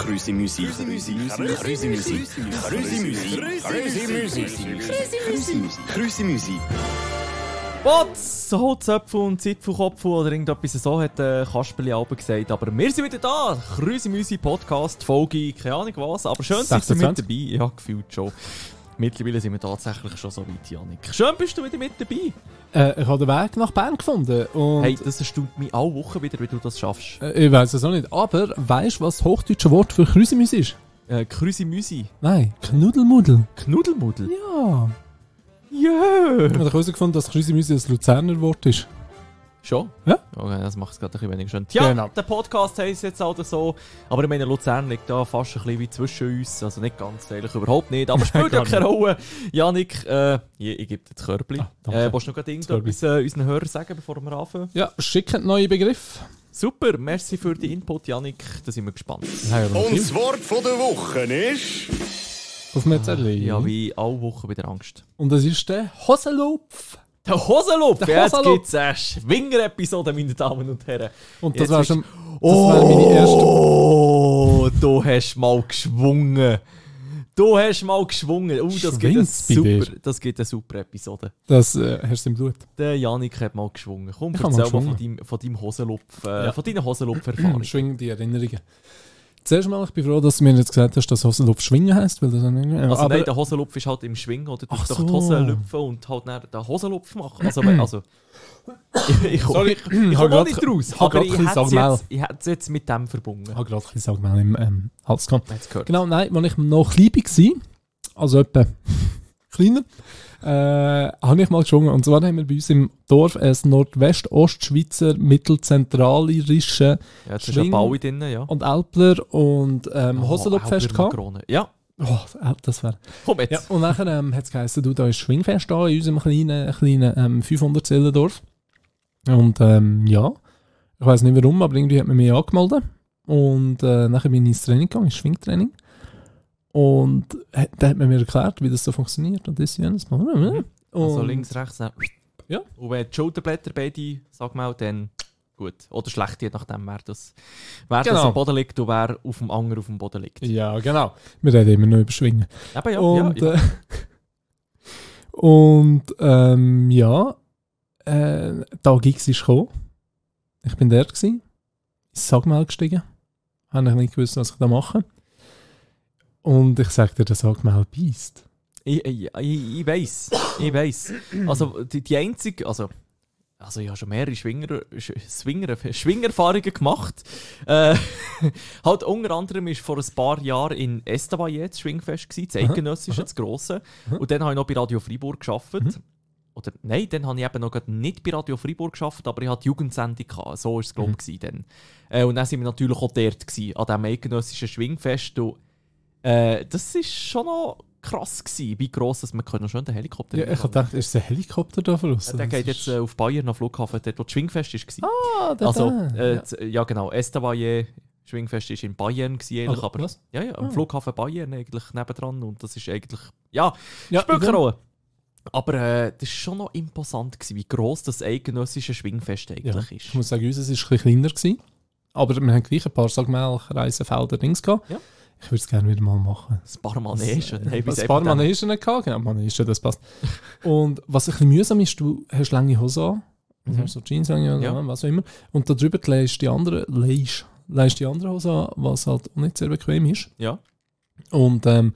Krüsi Musik. Krüsi Musik. Krüsi Musik. Krüsi Musik. Krüsi Musik. Krüsi Musik. Potz, Holzöpfel und Zipfelkopf oder irgendetwas so hat äh, Kasperli Alben gesagt. Aber wir sind wieder da. Krüsi Müsi Podcast, Folge, keine Ahnung was. Aber schön, dass ihr mit 26. dabei. Ja, gefühlt schon. Mittlerweile sind wir tatsächlich schon so weit, Janik. Schön bist du wieder mit dabei. Äh, ich habe den Weg nach Bern gefunden. Und Hey, das erstaunt mich alle Wochen wieder, wie du das schaffst. äh, ich weiß es auch nicht. Aber weißt du, was das hochdeutsche Wort für Krüsimüs ist? Äh, Krüsi Müsi. Nein, Knuddelmuddel. Knuddelmuddel. Ja. Ja. Ich habe herausgefunden, dass Krüsimüs ein Luzerner Wort ist. Schon? Ja. Okay, das macht es gerade ein bisschen weniger schön. Ja, Genau. der Podcast heisst jetzt halt so. Aber ich meine, Luzern liegt da fast ein bisschen wie zwischen uns. Also nicht ganz, eigentlich überhaupt nicht. Aber spielt ja Gar keine Rolle. Janik, äh, ich, ich gebe dir das Körbli. Ah, danke. äh, willst du noch gerade irgendetwas äh, unseren Hörern sagen, bevor wir anfangen? Ja, schicken neue Begriff. Super, merci für den Input, Janik. Da sind wir gespannt. Und das Wort von der Woche ist... Auf Zettel. Ja, wie alle Wochen wieder Angst. Und das ist der Hosenlupf. Der Hosenlupf! Der Jetzt Hosenlupf. gibt es eine Schwinger-Episode, meine Damen und Herren. Und das Jetzt war schon. Das wäre meine erste. Oh, du hast mal geschwungen. Du hast mal geschwungen. Oh, das gibt, eine super, das gibt eine super Episode. Das äh, hast du im Blut. Der Janik hat mal geschwungen. Komm, Ich hab mal erzähl mal von deinem, von deinem Hosenlupf, äh, Ja. von deinen Hosenlupf-Erfahrungen. Schwingen die Erinnerungen. Zuerst mal, ich bin froh, dass du mir jetzt gesagt hast, dass Hosenlupf schwingen heisst. Weil das also aber, nein, der Hosenlupf ist halt im Schwingen, oder? Du musst doch die so. Hose lüpfen und halt dann den Hosenlupf machen. Also, also ich, ich, Sorry, ich, ich ich komme auch nicht raus. hab Aber ich hätte es jetzt, ich jetzt mit dem verbunden. ich habe gerade ein bisschen Sagmel im ähm, Hals gehabt. Genau, nein, als ich noch klein war, also etwa kleiner, äh, habe ich mal geschwungen. Und zwar haben wir bei uns im Dorf ein Nordwest-Ostschweizer, mittelzentralirische Ja, jetzt ist Schwing- Bau drin, ja. und Älpler und ähm, Oh, Älpler gehabt. Ja, Oh, das wäre. komm jetzt. Ja, und nachher ähm, hat es geheißen, du, da ist Schwingfest da in unserem kleinen, kleinen ähm, 500 Zellendorf. Und ähm, ja, ich weiß nicht warum, aber irgendwie hat man mich angemeldet. Und äh, nachher bin ich ins Training gegangen, ins Schwingtraining. Und äh, da hat man mir erklärt, wie das so funktioniert. Und das jenes Mal. Und, Also links, rechts. dann- Ja. Und wenn die Schulterblätter beide, sag mal, dann gut. Oder schlecht, je nachdem, wer das, wer das Genau. am Boden liegt und wer auf dem Anger auf dem Boden liegt. Ja, genau. Wir reden immer noch über Schwingen. Eben, ja, und ja, ja. Äh, und ähm, ja, äh, da Gigs ist gekommen. Ich bin dort gsi, ins Sagmal gestiegen. Habe ich nicht gewusst, was ich da mache. Und ich sag dir, der Sagmal beißt. Ich, ich, ich, ich weiss, ich weiss. Also die, die einzige, also, also ich habe schon mehrere Schwinger, Sch- Swinger, Schwingerfahrungen gemacht. Äh, halt unter anderem ist vor ein paar Jahren in Estavayer das Schwingfest gewesen, das Eidgenössische, das grosse. Und dann habe ich noch bei Radio Freiburg gearbeitet. Mhm. Oder nein, dann habe ich eben noch nicht bei Radio Freiburg gearbeitet, aber ich hatte die Jugendsendung. Gehabt. So war es, glaube ich, Mhm. dann. Äh, und dann sind wir natürlich auch dort, gewesen, an diesem eidgenössischen Schwingfest. Und, äh, das war schon noch krass, gewesen, wie gross dass man können schön den Helikopter Ja, ich habe gedacht, ist ein Helikopter da voraus? Der geht jetzt äh, auf Bayern am Flughafen, dort wo das Schwingfest war. ah, der also, äh, ja. z- ja. genau, Estavayer Schwingfest war in Bayern, gewesen, eigentlich, Ah, aber was? ja, ja, am Ah. Flughafen Bayern eigentlich nebendran. Und das ist eigentlich, ja, Ja, Rolle. Aber äh, das war schon noch imposant, gewesen, wie gross das eidgenössische Schwingfest eigentlich Ja, ist. Ich muss sagen, unseres war ein bisschen kleiner. Gewesen, aber wir haben gleich ein paar Sagmal-Reisefelder Dings gehabt. Ja. Ich würde es gerne wieder mal machen. Ein paar Manegen. Hey, wie ein paar? Manegen gehabt, genau, Manegen, das passt. Und was ein bisschen mühsam ist, du hast lange Hose an, Mhm. also so Jeans an, ja, was auch immer, und darüber legst du die andere, legst, legst die andere Hose an, was halt auch nicht sehr bequem ist. Ja. Und ähm,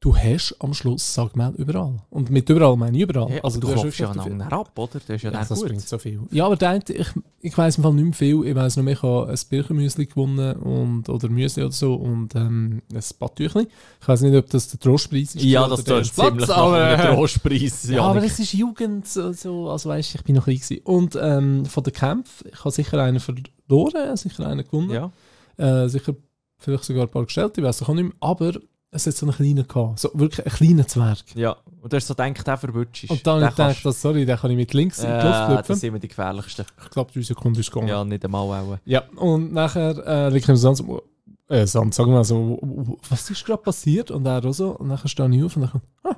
du hast am Schluss, sag mal, überall. Und mit überall meine ich überall. Ja, also du, hast klopfst ja wirklich aneinander ab, oder? Das ist ja, ja, das bringt so viel. Ja, aber der, ich, ich weiss im Fall nicht mehr viel. Ich weiss noch, ich habe ein Birchenmüsli gewonnen und, oder Müsli oder so und ähm, ein Badtüchli. Ich weiss nicht, ob das der Trostpreis ist. Ja, das Platz, ziemlich nach aber, äh, Trostpreis. Ja, aber es ist Jugend, so, so also weißt, ich bin noch klein gewesen. Und ähm, von den Kämpfen, ich habe sicher einen verloren, sicher einen gewonnen. ja. Äh, sicher vielleicht sogar ein paar gestellt, ich weiß auch nicht mehr. Aber es hat so einen kleinen gehabt, so wirklich einen kleinen Zwerg. ja, und du hast so gedacht, der verwünscht Und dann habe ich gedacht, das, sorry, den kann ich mit links in die Luft äh, das klopfen. sind immer die gefährlichsten. Ich glaube, drei Sekunden ist gegangen. Ja, nicht einmal auch. Ja, und nachher äh, liegt er im Sand so, äh, Sand, sagen wir mal so, was ist gerade passiert? Und er auch so, und nachher stehe ich auf und dann, ah,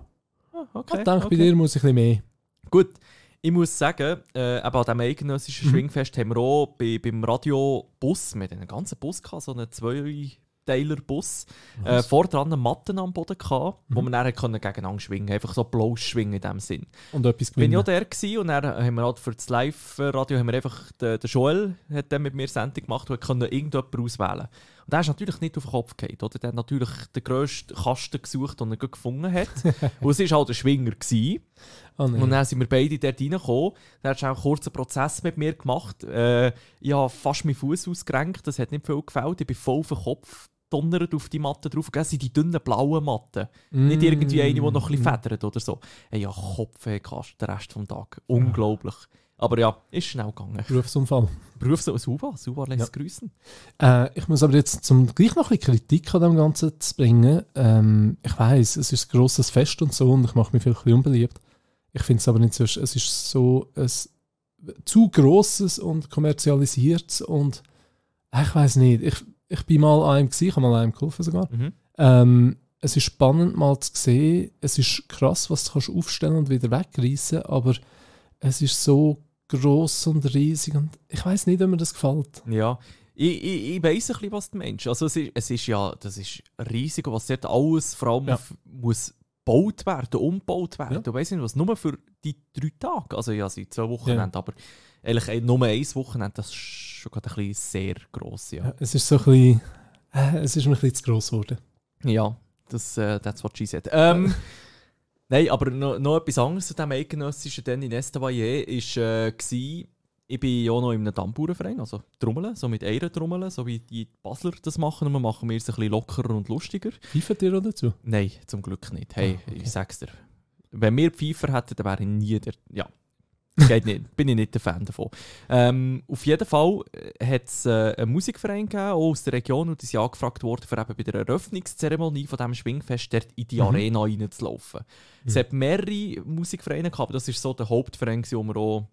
Ah, ich denke, bei dir muss ich ein bisschen mehr. Gut, ich muss sagen, äh, eben an diesem eidgenössischen Mhm. Schwingfest haben wir auch bei, beim Radio Bus, wir hatten einen ganzen Bus gehabt, so einen zwei, Zweiteiler-Bus. Äh, vor dran Matten am Boden gehabt, wo man dann können gegeneinander schwingen Einfach so bloß schwingen in dem Sinn. Und etwas Bin gewinnen. ich auch der gewesen und dann haben wir halt für das Live-Radio haben wir einfach, der, der Joel hat dann mit mir Sendung gemacht und können irgendjemanden auswählen. Und der ist natürlich nicht auf den Kopf gefallen, oder? Der hat natürlich den grössten Kasten gesucht, den er gefunden hat. und es war halt ein Schwinger. Gewesen. Nein. Und dann sind wir beide dort reingekommen. Dann hat auch einen kurzen Prozess mit mir gemacht. Äh, ich habe fast meinen Fuß ausgerenkt, das hat nicht viel gefällt. Ich bin voll auf den Kopf donnert auf die Matte drauf. Das sind die dünnen blauen Matten. Nicht irgendwie eine, die noch ein bisschen federt oder so. Hey, ja, gehabt, den Rest des Tages. Unglaublich. Aber ja, ist schnell gegangen. Berufsunfall. Beruf so Suva, Suva lässt Ja. grüßen. Äh, ich muss aber jetzt zum gleich noch ein bisschen Kritik an dem Ganzen zu bringen. Ähm, ich weiß, es ist ein grosses Fest und so und ich mache mich vielleicht ein bisschen unbeliebt. Ich finde es aber nicht so, es ist so ein zu grosses und kommerzialisiertes und äh, ich weiß nicht, ich, ich bin mal einem gewesen, ich habe mal an einem geholfen sogar. Mhm. Ähm, es ist spannend mal zu sehen, es ist krass, was du kannst aufstellen und wieder wegreißen, aber es ist so gross und riesig und ich weiß nicht, ob mir das gefällt. Ja, ich, ich, ich weiss ein bisschen, was du meinst. Also es ist, es ist ja, das ist riesig, und was dort alles vor allem Ja. muss gebaut werden, umgebaut werden. Ja. Weißt nicht was, nur für die drei Tage. Also ja, seit zwei Wochen, Ja. aber eigentlich ein- nur ein Wochenende, das ist schon gerade ein bisschen sehr gross, ja. Ja, es ist so ein bisschen, äh, es ist mir ein bisschen zu gross geworden. Ja, das, äh, that's what she said. Ähm, Nein, aber noch, noch etwas anderes zu diesem eidgenössischen dann in Estavayer ist, äh, ich bin ja noch in einem Tamburenverein, also Trommeln, so mit einer Trommeln, so wie die Basler das machen. Und wir machen wir es ein bisschen lockerer und lustiger. Pfeifen dir auch dazu? Nein, zum Glück nicht. Hey, Ah, okay. ich sag's dir. Wenn wir Pfeifer hätten, dann wäre ich nie der. Ja. Geht nicht. Bin ich nicht der Fan davon. Ähm, auf jeden Fall hat es äh, einen Musikverein gegeben, auch aus der Region, und die sind angefragt worden, für eben bei der Eröffnungszeremonie von diesem Schwingfest dort in die Mhm. Arena reinzulaufen. Es hat mehrere Musikvereine gehabt, aber das ist so der Hauptverein, den man auch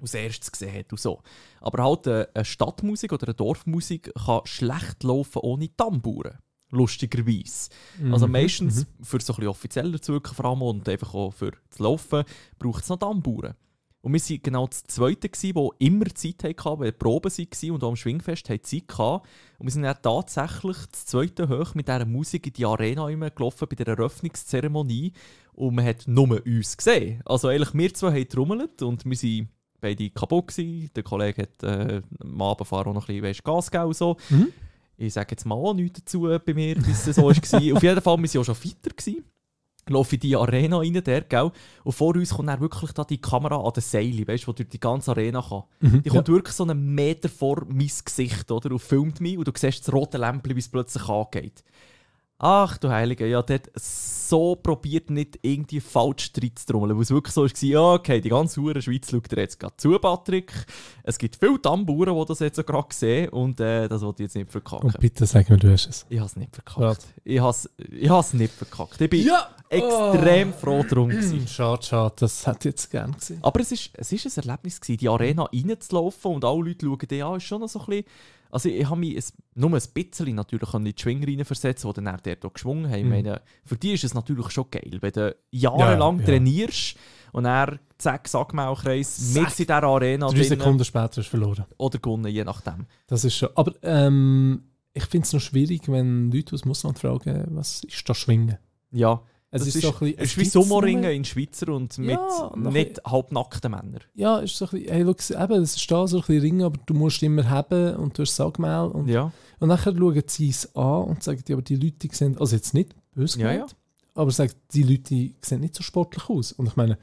als erstes gesehen hat. Und so. Aber halt äh, eine Stadtmusik oder eine Dorfmusik kann schlecht laufen ohne Tamburen. Lustigerweise. Also Mhm, meistens mhm. für so ein bisschen offizeller zu wirken vor allem und einfach auch für das Laufen braucht es noch Tamburen. Und wir waren genau das Zweite, die immer Zeit hatten, weil Proben waren und auch am Schwingfest hatten Zeit hatten. Und wir sind dann tatsächlich das Zweite hoch mit dieser Musik in die Arena gelaufen bei der Eröffnungszeremonie und man hat nur uns gesehen. Also eigentlich wir zwei haben trommelt und wir waren beide kaputt gewesen. Der Kollege hat äh, am Abendfahren auch noch ein bisschen weisst, Gas gegeben so. Mhm. Ich sage jetzt mal auch nichts dazu bei mir, wie es so war. Auf jeden Fall, wir waren auch schon fitter. Gewesen. Laufe in die Arena rein, der, gell? Und vor uns kommt dann wirklich da die Kamera an den Seilen, weißt du, die durch die ganze Arena kann. Mhm, Die kommt wirklich so einen Meter vor mein Gesicht, oder? Und filmt mich und du siehst das rote Lämpchen, wie es plötzlich angeht. Ach du Heilige, ja, der hat so probiert, nicht irgendwie falsch reinzutrommeln, weil es wirklich so war, ja, okay, die ganze Hure Schweiz schaut dir jetzt gerade zu, Patrick. Es gibt viele Tamburen, die das jetzt so gerade sehen und äh, das wollte ich jetzt nicht verkacken. Und bitte sag mir, du hast es. Ich habe es nicht verkackt. Schade. Ich habe es ich nicht verkackt. Ich bin Ja! extrem froh drum. gewesen. Schade, schade, das hätte ich jetzt gerne gesehen. Aber es ist, es ist ein Erlebnis, gewesen, die Arena reinzulaufen und alle Leute schauen dich an. Ist schon noch so ein bisschen, also ich habe mich ein, nur ein bisschen natürlich in die Schwinger reinversetzt, die dann dort auch geschwungen haben. Ich Mhm. meine, für die ist es natürlich schon geil, wenn du jahrelang ja. trainierst und dann zack, Sackmaulkreis mit in dieser Arena Drei drin Sekunden später du verloren. oder gewonnen, je nachdem. Das ist schon. Aber ähm, ich finde es noch schwierig, wenn Leute aus dem Ausland fragen, was ist das Schwingen? Ja, Es das ist, so ein bisschen. es Sommerringen in Schweizer und mit Ja, nicht halbnackten Männern. Ja, ist so ein bisschen, hey, schau, eben, es ist da so ein bisschen Ring, aber du musst immer haben und du hast Sagmehl. Und, Ja. und nachher schauen sie es an und sagen, ja, aber die Leute die sehen, also jetzt nicht böse Ja, gemeint, aber sagen, die Leute die sehen nicht so sportlich aus. Und ich meine,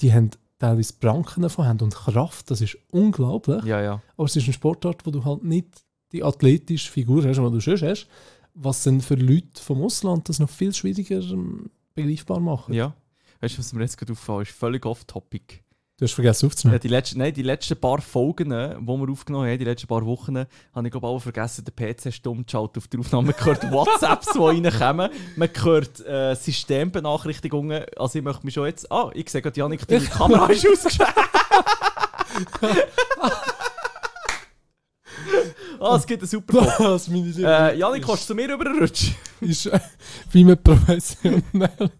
die haben teilweise Pranken davon haben und Kraft, das ist unglaublich. Ja, ja. Aber es ist ein Sportart, wo du halt nicht die athletische Figur hast, die du schon hast, was dann für Leute vom Ausland das noch viel schwieriger ähm, begreifbar machen. Ja. Weißt du, was mir jetzt gerade auffällt, ist völlig off-topic. Du hast vergessen Ja, aufzunehmen. die, letzten, nein, die letzten paar Folgen, die wir aufgenommen haben, die letzten paar Wochen, habe ich glaube auch vergessen, den PC stumm zu schalten auf die Aufnahme. Man hört WhatsApps, die reinkommen. Man hört äh, Systembenachrichtigungen. Also ich möchte mich schon jetzt... Ah, ich sehe gerade, Janik, deine Kamera ist ausgeschaltet. ah, es gibt einen super. Das meine ich Äh, Janik, kommst du zu mir rüberrutschen? ist äh, wie man professionell.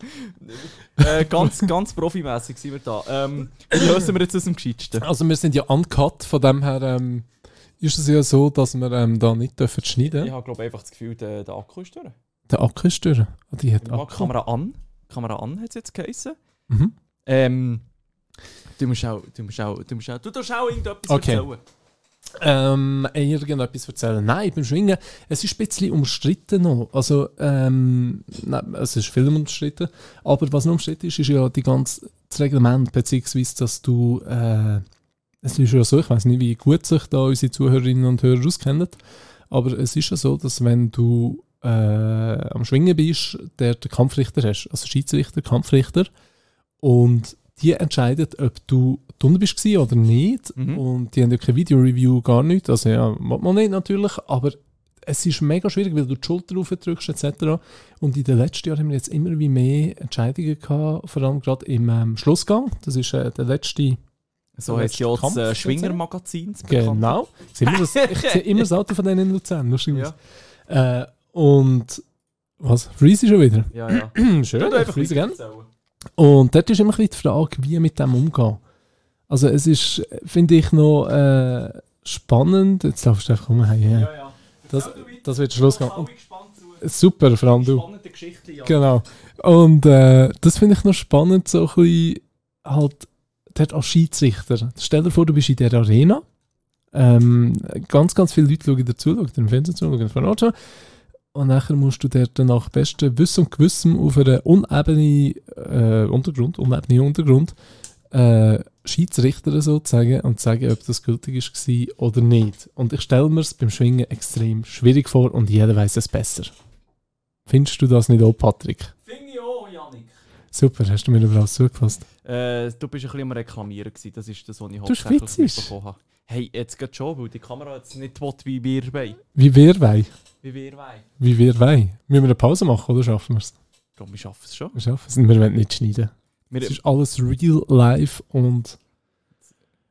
äh, ganz, ganz profimässig sind wir da. Ähm, wie lösen wir jetzt aus dem Gescheitsten? Also wir sind ja uncut, von dem her ähm, ist es ja so, dass wir ähm, da nicht dürfen schneiden Ich habe glaube einfach das Gefühl, der, der Akku ist durch. Der Akku ist durch. Ah, Die hat Akku. Kamera an. Kamera an hat es jetzt geheißen. Mhm. Ähm, du musst auch, du musst auch, du musst auch, du darfst auch irgendetwas Okay. erzählen. Ähm, irgendetwas erzählen. Nein, beim Schwingen, es ist ein bisschen umstritten noch. Also, ähm, nein, es ist viel umstritten. Aber was noch umstritten ist, ist ja die ganze, das Reglement, beziehungsweise, dass du, äh, es ist ja so, ich weiß nicht, wie gut sich da unsere Zuhörerinnen und Hörer auskennen, aber es ist ja so, dass wenn du äh, am Schwingen bist, der den Kampfrichter hast, also Schiedsrichter, Kampfrichter, und die entscheiden, ob du drunter bist oder nicht. Mhm. Und die haben ja keine Video-Review, gar nicht. Also ja, man nicht natürlich, aber es ist mega schwierig, weil du die Schulter raufdrückst etc. Und in den letzten Jahren haben wir jetzt immer wie mehr Entscheidungen gehabt, vor allem gerade im ähm, Schlussgang. Das ist äh, der letzte So heißt ja das äh, Schwinger-Magazin. Genau. Ich sehe immer das, ich sehe immer das Auto von denen in Luzern, lustigerweise. Ja, Äh, und was? Freeze schon wieder? ja, ja. Schön, einfach freeze gerne. Und dort ist immer die Frage, wie mit dem umgehen. Also es ist, finde ich, noch äh, spannend. Jetzt darfst du einfach um. Hey, Ja, ja. ja. Das, das wird Schluss gehen. Zu. Super, vor allem du. Spannende Geschichte, ja. Genau. Und äh, das finde ich noch spannend, so ein bisschen halt dort als Schiedsrichter. Stell dir vor, du bist in der Arena. Ähm, ganz, ganz viele Leute schauen dazu, schauen im Fernsehen zu, schauen Ort schon. Und nachher musst du dort nach bestem Wissen und Gewissen auf einem unebenen äh, Untergrund, unebenen Untergrund, äh, Schiedsrichter sozusagen und sagen, ob das gültig ist war oder nicht. Und ich stelle mir es beim Schwingen extrem schwierig vor und jeder weiß es besser. Findest du das nicht auch, Patrick? Finde ich auch, Janik. Super, hast du mir überall zugefasst. Äh, du bist ein bisschen am Reklamieren gewesen. Das ist das, was ich Du hauptsächlich mitbekommen habe. Hey, jetzt geht schon, weil die Kamera jetzt nicht will, wie wir wollen. Wie wir wollen. Wie wir wollen. Wie wir wollen. Müssen wir eine Pause machen oder schaffen wir es? Glaube, wir schaffen es schon. Wir schaffen es. Wir wollen nicht schneiden. Wir, Es ist alles real, live und...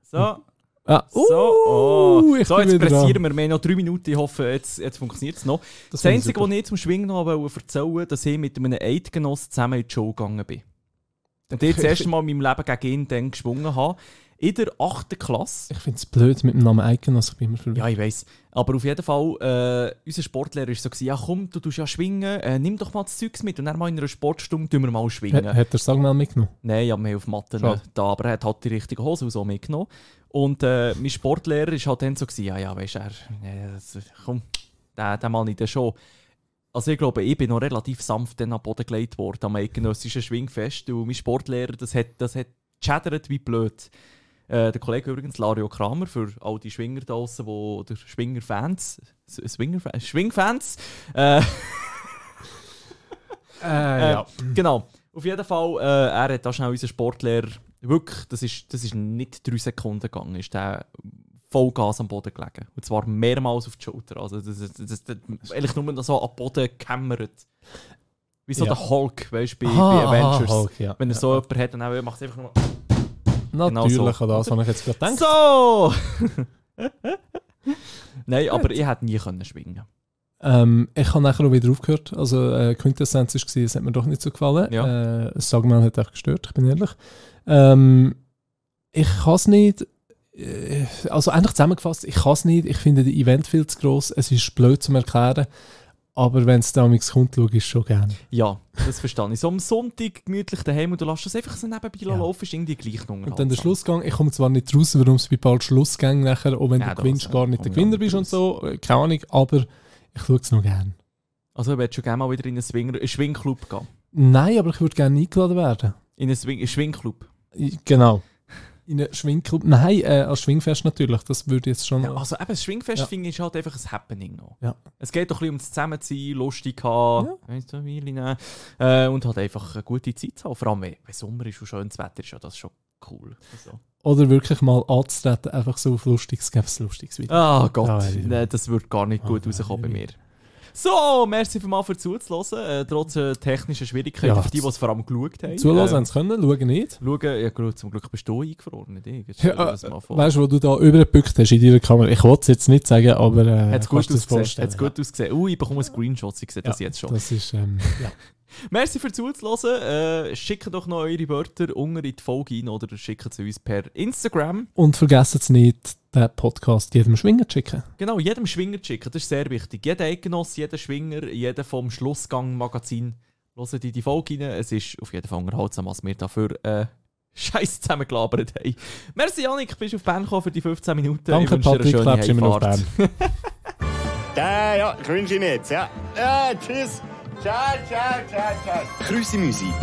so, Ah, so, oh. uh, ich so jetzt pressieren wir. Wir haben noch drei Minuten. Ich hoffe, jetzt, jetzt funktioniert es noch. Das Das, Einzige, was ich zum Schwingen noch erzählen wollte, dass ich mit einem Eidgenoss zusammen in die Show gegangen bin. Und ich das erste Mal in meinem Leben gegen ihn dann geschwungen habe. In der 8. Klasse. Ich finde es blöd mit dem Namen also ich bin immer verwirrt. Ja, ich weiß. Aber auf jeden Fall, äh, unser Sportlehrer war so, gewesen, ja komm, du tust ja schwingen, äh, nimm doch mal das Zeugs mit und dann mal in einer Sportstunde tun wir mal schwingen. Hat, hat er das Sagmal mitgenommen? Nein, habe mich auf Matten Schade. da, aber er hat halt die richtige Hose und so mitgenommen. Und äh, mein Sportlehrer ist halt dann so, gewesen, ja, ja, weißt du, er, äh, das- komm, der, der Mann in der Show. Also ich glaube, ich bin noch relativ sanft dann am Boden gelegt worden, am eidgenössischen Schwingfest. Und mein Sportlehrer, das hat, das hat wie blöd. Äh, der Kollege übrigens, Lario Kramer, für all die Schwinger da draussen, wo, oder Schwinger-Fans, S- Swinger- Schwingfans, äh, Äh, ja. Genau. Auf jeden Fall, äh, er hat da schnell unseren Sportlehrer, wirklich, das ist, das ist nicht drei Sekunden gegangen, ist der Vollgas am Boden gelegen. Und zwar mehrmals auf die Schulter. Also das, das, das, das, eigentlich nur noch so am Boden gehämmert. Wie so Ja. der Hulk, weißt du, bei, Aha, bei Avengers. aha, Hulk, ja. Wenn er Ja. so jemanden hat, dann macht es einfach nur... Natürlich, genau so. an das habe ich jetzt gerade gedacht. So! Nein, aber ich hätte nie können schwingen Ähm, ich habe nachher auch wieder aufgehört. Also äh, Quintessenz war, es hat mir doch nicht so gefallen. Ja. Äh, das Sagmal hat echt gestört, ich bin ehrlich. Ähm, ich kann es nicht... äh, Also eigentlich zusammengefasst, ich kann es nicht. Ich finde das Event viel zu gross. Es ist blöd zum Erklären. Aber wenn es damals kommt, schaue ich es schon gerne. Ja, das verstehe ich. So am Sonntag gemütlich daheim und du lässt das einfach so nebenbei Ja. laufen, ist irgendwie gleich noch Und dann der Schlussgang, ich komme zwar nicht raus, warum es bei bald Schlussgang nachher, auch wenn Ja, du gewinnst, gar nicht der Gewinner bist und so, äh, keine Ahnung, aber ich schaue es noch gerne. Also, du würdest schon gerne mal wieder in einen, Swinger, einen Schwingclub gehen. Nein, aber ich würde gerne eingeladen werden. In einen, Swing, einen Schwingclub. Genau. In einen Schwingclub. Nein, äh, als Schwingfest natürlich. Das würde jetzt schon. Ja, also eben, das Schwingfest Ja. finde ich ist halt einfach ein Happening noch. Ja. Es geht doch ein bisschen ums Zusammenziehen, lustig haben, weißt du, Weile nehmen, äh, und halt einfach eine gute Zeit zu haben. Vor allem, wenn, Sommer ist und schönes Wetter ist, ja das schon cool. Also. Oder wirklich mal anzutreten, einfach so auf Lustiges, gäbe es Lustiges wieder. Ah Gott, Ja, ja. nee, das wird gar nicht gut Ah, rauskommen bei ja. mir. So, merci vielmals für zuzuhören, äh, trotz äh, technischer Schwierigkeiten, Ja, für die, die es vor allem geschaut haben. Zulassen Äh, haben sie können, schauen nicht. Schauen, ja gut, zum Glück bist du eingefroren, nicht ich. Jetzt Ja, vor. weißt du, wo du da übergebückt hast in deiner Kamera? Ich wollte es jetzt nicht sagen, aber. Äh, Hat es gut ausgesehen? Hat's gut ausgesehen? Uh, ich bekomme Screenshots, ich sehe das Ja, jetzt schon. Das ist. Ähm, ja. Merci fürs Zuhören. Äh, schickt doch noch eure Wörter unter in die Folge rein oder schickt sie uns per Instagram. Und vergesst es nicht, den Podcast jedem Schwinger zu schicken. Genau, jedem Schwinger zu schicken, das ist sehr wichtig. Jeder Eidgenoss, jeder Schwinger, jeder vom Schlussgang-Magazin hört in die Folge rein. Es ist auf jeden Fall unterhaltsam, was wir dafür äh, Scheiß zusammengelabert haben. Merci, Janik, bist du auf Bern gekommen für die 15 Minuten. Danke, Ich Patrick, bleibst immer noch auf. Bern. Ja, ja, ich wünsche Ihnen jetzt, ja. Ja, tschüss. Ciao, ciao, ciao, ciao. Grüße Musik.